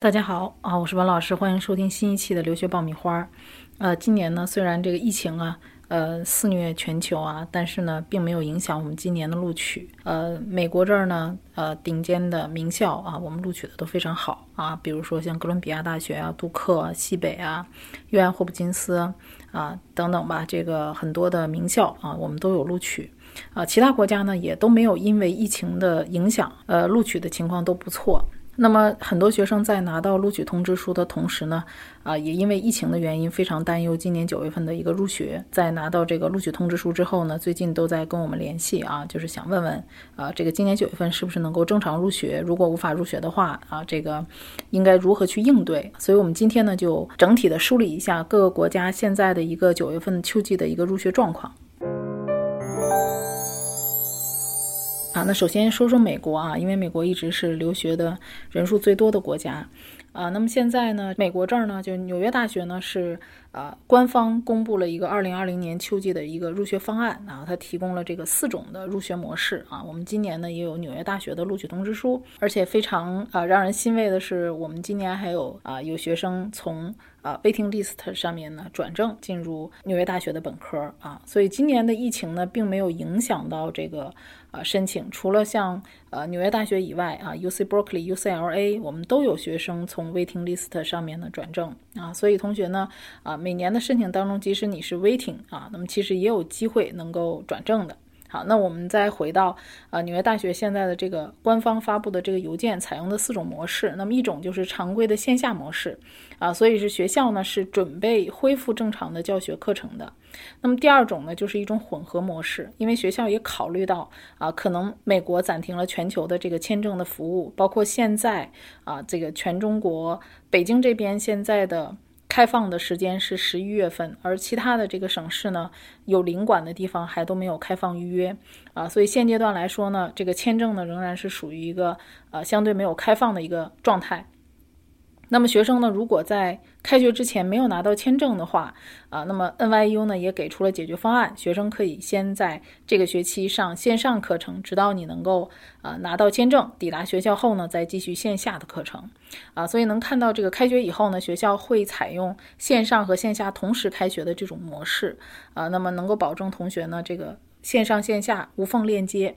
大家好啊，我是文老师，欢迎收听新一期的留学爆米花。呃，今年呢，虽然这个疫情啊，呃，肆虐全球啊，但是呢，并没有影响我们今年的录取。呃，美国这儿呢，呃，顶尖的名校啊，我们录取的都非常好啊，比如说像哥伦比亚大学啊、杜克、啊西北啊、约翰霍普金斯啊等等吧，这个很多的名校啊，我们都有录取。啊，其他国家呢，也都没有因为疫情的影响，呃，录取的情况都不错。那么很多学生在拿到录取通知书的同时呢，啊，也因为疫情的原因非常担忧今年九月份的一个入学。在拿到这个录取通知书之后呢，最近都在跟我们联系啊，就是想问问，啊，这个今年九月份是不是能够正常入学？如果无法入学的话，啊，这个应该如何去应对？所以我们今天呢，就整体的梳理一下各个国家现在的一个九月份秋季的一个入学状况。那首先说说美国啊，因为美国一直是留学的人数最多的国家，啊，那么现在呢，美国这儿呢，就纽约大学呢是啊，官方公布了一个二零二零年秋季的一个入学方案啊，它提供了这个四种的入学模式啊，我们今年呢也有纽约大学的录取通知书，而且非常啊让人欣慰的是，我们今年还有啊有学生从啊 waiting list 上面呢转正进入纽约大学的本科啊，所以今年的疫情呢并没有影响到这个。啊，申请除了像呃纽约大学以外啊，U C Berkeley、U C L A，我们都有学生从 waiting list 上面呢转正啊，所以同学呢啊，每年的申请当中，即使你是 waiting 啊，那么其实也有机会能够转正的。好，那我们再回到啊纽约大学现在的这个官方发布的这个邮件，采用的四种模式。那么一种就是常规的线下模式，啊，所以是学校呢是准备恢复正常的教学课程的。那么第二种呢就是一种混合模式，因为学校也考虑到啊，可能美国暂停了全球的这个签证的服务，包括现在啊这个全中国北京这边现在的。开放的时间是十一月份，而其他的这个省市呢，有领馆的地方还都没有开放预约啊，所以现阶段来说呢，这个签证呢仍然是属于一个呃相对没有开放的一个状态。那么学生呢，如果在开学之前没有拿到签证的话，啊，那么 NYU 呢也给出了解决方案，学生可以先在这个学期上线上课程，直到你能够啊拿到签证，抵达学校后呢再继续线下的课程，啊，所以能看到这个开学以后呢，学校会采用线上和线下同时开学的这种模式，啊，那么能够保证同学呢这个线上线下无缝链接。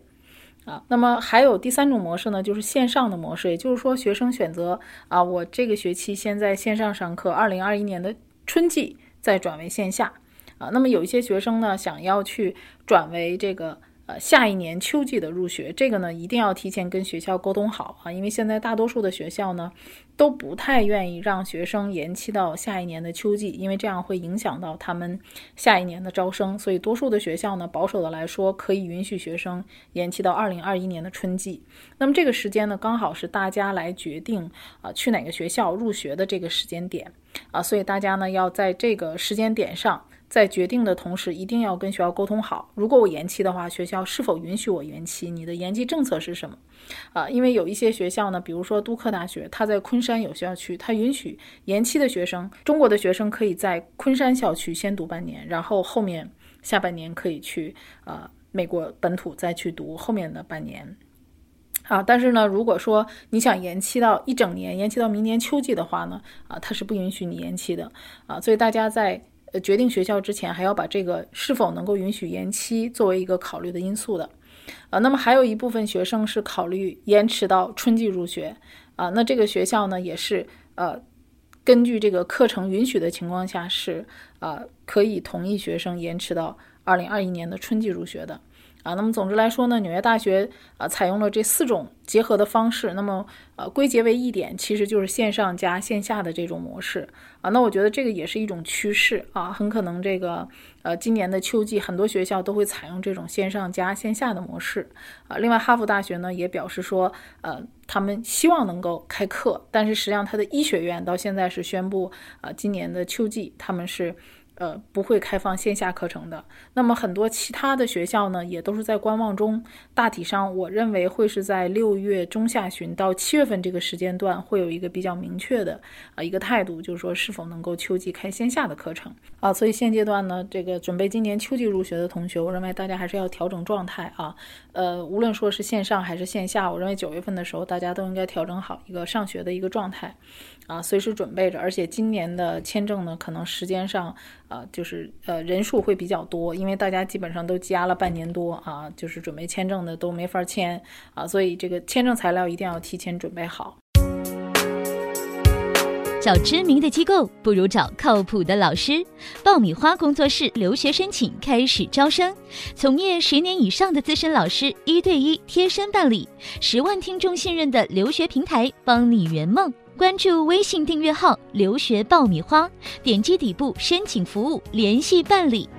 啊，那么还有第三种模式呢，就是线上的模式，也就是说，学生选择啊，我这个学期先在线上上课，二零二一年的春季再转为线下。啊，那么有一些学生呢，想要去转为这个。下一年秋季的入学，这个呢一定要提前跟学校沟通好啊，因为现在大多数的学校呢都不太愿意让学生延期到下一年的秋季，因为这样会影响到他们下一年的招生，所以多数的学校呢保守的来说可以允许学生延期到二零二一年的春季。那么这个时间呢刚好是大家来决定啊去哪个学校入学的这个时间点啊，所以大家呢要在这个时间点上。在决定的同时，一定要跟学校沟通好。如果我延期的话，学校是否允许我延期？你的延期政策是什么？啊，因为有一些学校呢，比如说杜克大学，它在昆山有校区，它允许延期的学生，中国的学生可以在昆山校区先读半年，然后后面下半年可以去呃美国本土再去读后面的半年。啊，但是呢，如果说你想延期到一整年，延期到明年秋季的话呢，啊，它是不允许你延期的。啊，所以大家在。呃，决定学校之前还要把这个是否能够允许延期作为一个考虑的因素的，啊，那么还有一部分学生是考虑延迟到春季入学，啊，那这个学校呢也是呃，根据这个课程允许的情况下是啊，可以同意学生延迟到二零二一年的春季入学的。啊，那么总之来说呢，纽约大学啊采用了这四种结合的方式，那么呃归结为一点，其实就是线上加线下的这种模式啊。那我觉得这个也是一种趋势啊，很可能这个呃今年的秋季很多学校都会采用这种线上加线下的模式啊。另外，哈佛大学呢也表示说，呃，他们希望能够开课，但是实际上他的医学院到现在是宣布啊，今年的秋季他们是。呃，不会开放线下课程的。那么很多其他的学校呢，也都是在观望中。大体上，我认为会是在六月中下旬到七月份这个时间段，会有一个比较明确的啊一个态度，就是说是否能够秋季开线下的课程啊。所以现阶段呢，这个准备今年秋季入学的同学，我认为大家还是要调整状态啊。呃，无论说是线上还是线下，我认为九月份的时候，大家都应该调整好一个上学的一个状态啊，随时准备着。而且今年的签证呢，可能时间上。啊，就是呃人数会比较多，因为大家基本上都积压了半年多啊，就是准备签证的都没法签啊，所以这个签证材料一定要提前准备好。找知名的机构不如找靠谱的老师。爆米花工作室留学申请开始招生，从业十年以上的资深老师一对一贴身办理，十万听众信任的留学平台，帮你圆梦。关注微信订阅号“留学爆米花”，点击底部申请服务联系办理。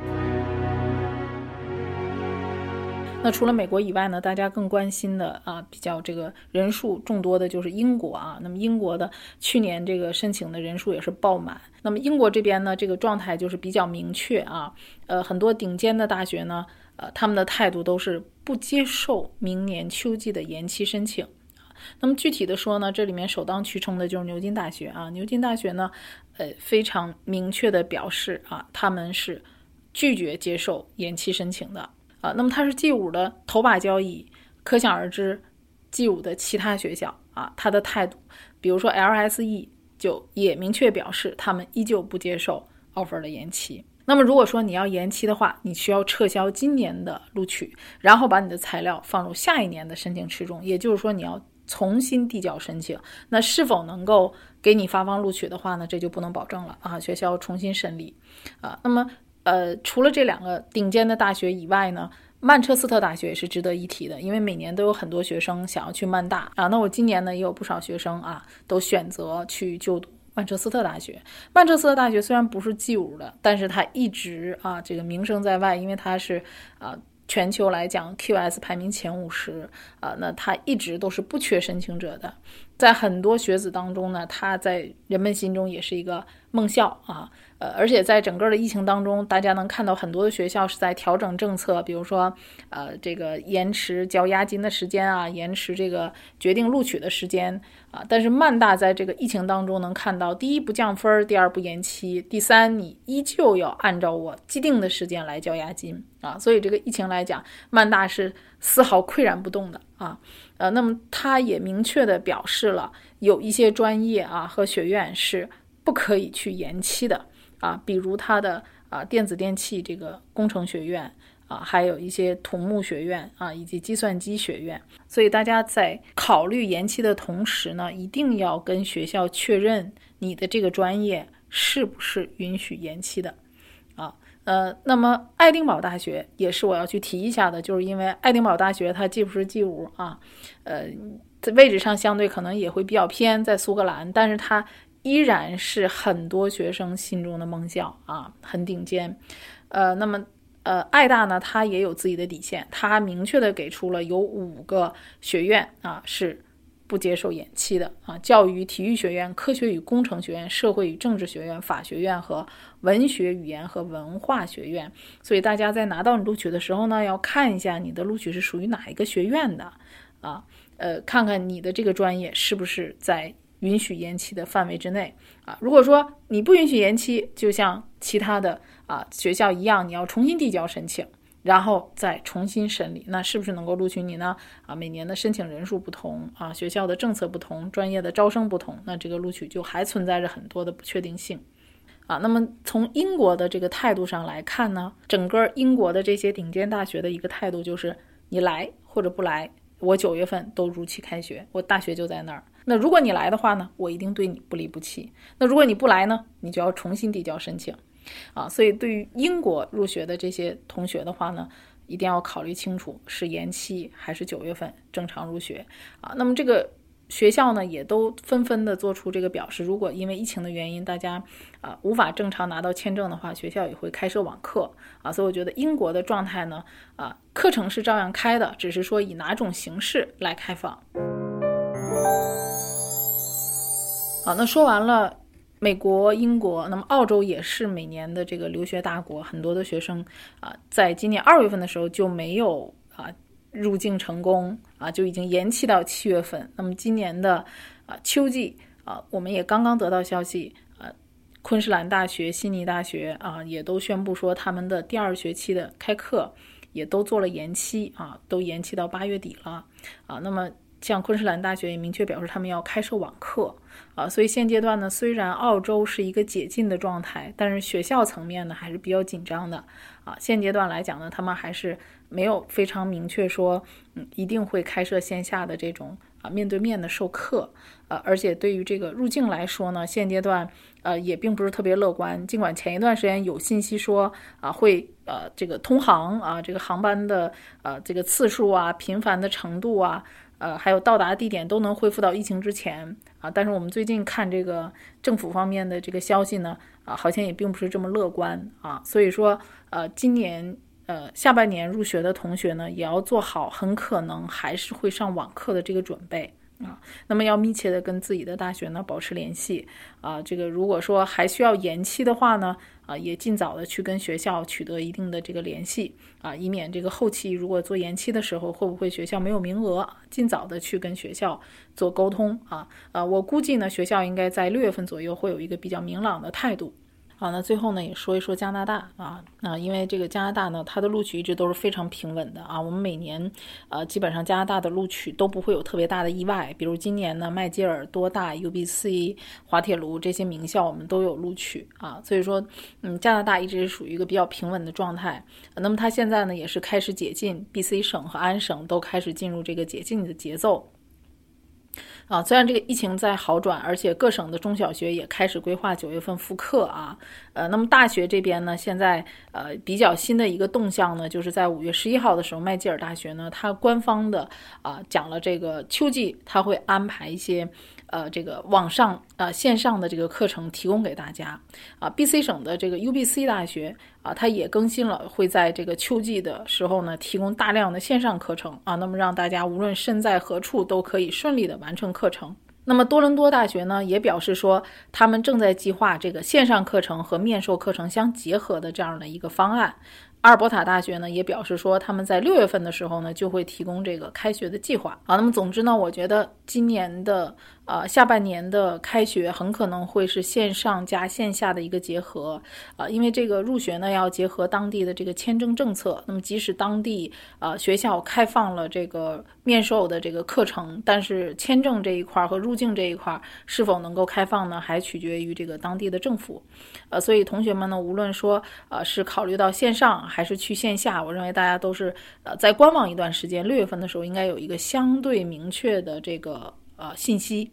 那除了美国以外呢？大家更关心的啊，比较这个人数众多的就是英国啊。那么英国的去年这个申请的人数也是爆满。那么英国这边呢，这个状态就是比较明确啊。呃，很多顶尖的大学呢，呃，他们的态度都是不接受明年秋季的延期申请。那么具体的说呢，这里面首当其冲的就是牛津大学啊。牛津大学呢，呃，非常明确的表示啊，他们是拒绝接受延期申请的啊。那么它是 G 五的头把交椅，可想而知，G 五的其他学校啊，他的态度，比如说 LSE 就也明确表示，他们依旧不接受 offer 的延期。那么如果说你要延期的话，你需要撤销今年的录取，然后把你的材料放入下一年的申请池中，也就是说你要。重新递交申请，那是否能够给你发放录取的话呢？这就不能保证了啊！学校重新审理啊。那么，呃，除了这两个顶尖的大学以外呢，曼彻斯特大学也是值得一提的，因为每年都有很多学生想要去曼大啊。那我今年呢，也有不少学生啊，都选择去就读曼彻斯特大学。曼彻斯特大学虽然不是 G 五的，但是它一直啊，这个名声在外，因为它是啊。全球来讲，QS 排名前五十啊，那它一直都是不缺申请者的，在很多学子当中呢，它在人们心中也是一个梦校啊。呃，而且在整个的疫情当中，大家能看到很多的学校是在调整政策，比如说，呃，这个延迟交押金的时间啊，延迟这个决定录取的时间啊。但是曼大在这个疫情当中能看到，第一不降分，第二不延期，第三你依旧要按照我既定的时间来交押金啊。所以这个疫情来讲，曼大是丝毫岿然不动的啊。呃，那么他也明确的表示了，有一些专业啊和学院是不可以去延期的。啊，比如它的啊电子电器这个工程学院啊，还有一些土木学院啊，以及计算机学院。所以大家在考虑延期的同时呢，一定要跟学校确认你的这个专业是不是允许延期的。啊，呃，那么爱丁堡大学也是我要去提一下的，就是因为爱丁堡大学它既不是 G 五啊，呃，在位置上相对可能也会比较偏在苏格兰，但是它。依然是很多学生心中的梦校啊，很顶尖。呃，那么呃，爱大呢，它也有自己的底线，它明确的给出了有五个学院啊是不接受延期的啊，教育体育学院、科学与工程学院、社会与政治学院、法学院和文学语言和文化学院。所以大家在拿到你录取的时候呢，要看一下你的录取是属于哪一个学院的啊，呃，看看你的这个专业是不是在。允许延期的范围之内啊，如果说你不允许延期，就像其他的啊学校一样，你要重新递交申请，然后再重新审理，那是不是能够录取你呢？啊，每年的申请人数不同啊，学校的政策不同，专业的招生不同，那这个录取就还存在着很多的不确定性啊。那么从英国的这个态度上来看呢，整个英国的这些顶尖大学的一个态度就是，你来或者不来，我九月份都如期开学，我大学就在那儿。那如果你来的话呢，我一定对你不离不弃。那如果你不来呢，你就要重新递交申请，啊，所以对于英国入学的这些同学的话呢，一定要考虑清楚是延期还是九月份正常入学啊。那么这个学校呢，也都纷纷的做出这个表示，如果因为疫情的原因，大家啊无法正常拿到签证的话，学校也会开设网课啊。所以我觉得英国的状态呢，啊，课程是照样开的，只是说以哪种形式来开放。好，那说完了美国、英国，那么澳洲也是每年的这个留学大国，很多的学生啊，在今年二月份的时候就没有啊入境成功啊，就已经延期到七月份。那么今年的啊秋季啊，我们也刚刚得到消息。昆士兰大学、悉尼大学啊，也都宣布说他们的第二学期的开课也都做了延期啊，都延期到八月底了啊。那么像昆士兰大学也明确表示他们要开设网课啊。所以现阶段呢，虽然澳洲是一个解禁的状态，但是学校层面呢还是比较紧张的啊。现阶段来讲呢，他们还是没有非常明确说，嗯，一定会开设线下的这种。啊，面对面的授课，呃，而且对于这个入境来说呢，现阶段呃也并不是特别乐观。尽管前一段时间有信息说啊会呃这个通航啊这个航班的呃这个次数啊频繁的程度啊呃还有到达地点都能恢复到疫情之前啊，但是我们最近看这个政府方面的这个消息呢啊好像也并不是这么乐观啊，所以说呃今年。呃，下半年入学的同学呢，也要做好很可能还是会上网课的这个准备啊。那么要密切的跟自己的大学呢保持联系啊。这个如果说还需要延期的话呢，啊，也尽早的去跟学校取得一定的这个联系啊，以免这个后期如果做延期的时候，会不会学校没有名额，尽早的去跟学校做沟通啊。呃，我估计呢，学校应该在六月份左右会有一个比较明朗的态度。好，那最后呢也说一说加拿大啊，那因为这个加拿大呢，它的录取一直都是非常平稳的啊。我们每年呃基本上加拿大的录取都不会有特别大的意外，比如今年呢麦吉尔、多大、UBC、滑铁卢这些名校我们都有录取啊。所以说，嗯，加拿大一直是属于一个比较平稳的状态。那么它现在呢也是开始解禁，BC 省和安省都开始进入这个解禁的节奏。啊，虽然这个疫情在好转，而且各省的中小学也开始规划九月份复课啊，呃，那么大学这边呢，现在呃比较新的一个动向呢，就是在五月十一号的时候，麦吉尔大学呢，它官方的啊讲了这个秋季，它会安排一些。呃，这个网上啊线上的这个课程提供给大家啊。B C 省的这个 U B C 大学啊，它也更新了，会在这个秋季的时候呢，提供大量的线上课程啊，那么让大家无论身在何处都可以顺利的完成课程。那么多伦多大学呢，也表示说，他们正在计划这个线上课程和面授课程相结合的这样的一个方案。阿尔伯塔大学呢也表示说，他们在六月份的时候呢就会提供这个开学的计划啊。那么总之呢，我觉得今年的呃下半年的开学很可能会是线上加线下的一个结合啊，因为这个入学呢要结合当地的这个签证政策。那么即使当地啊学校开放了这个面授的这个课程，但是签证这一块和入境这一块是否能够开放呢，还取决于这个当地的政府。呃，所以同学们呢，无论说呃是考虑到线上。还是去线下，我认为大家都是呃在观望一段时间，六月份的时候应该有一个相对明确的这个呃信息，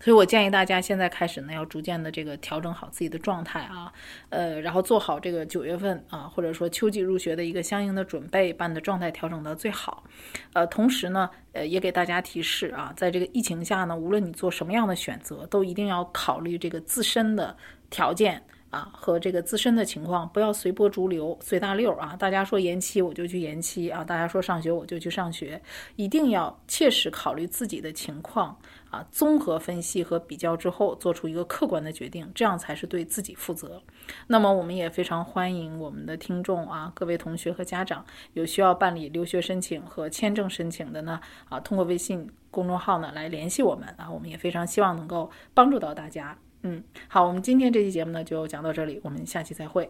所以我建议大家现在开始呢，要逐渐的这个调整好自己的状态啊，呃，然后做好这个九月份啊，或者说秋季入学的一个相应的准备，把你的状态调整到最好，呃，同时呢，呃，也给大家提示啊，在这个疫情下呢，无论你做什么样的选择，都一定要考虑这个自身的条件。啊，和这个自身的情况，不要随波逐流、随大溜啊！大家说延期我就去延期啊，大家说上学我就去上学，一定要切实考虑自己的情况啊，综合分析和比较之后，做出一个客观的决定，这样才是对自己负责。那么，我们也非常欢迎我们的听众啊，各位同学和家长有需要办理留学申请和签证申请的呢，啊，通过微信公众号呢来联系我们啊，我们也非常希望能够帮助到大家。嗯，好，我们今天这期节目呢就讲到这里，我们下期再会。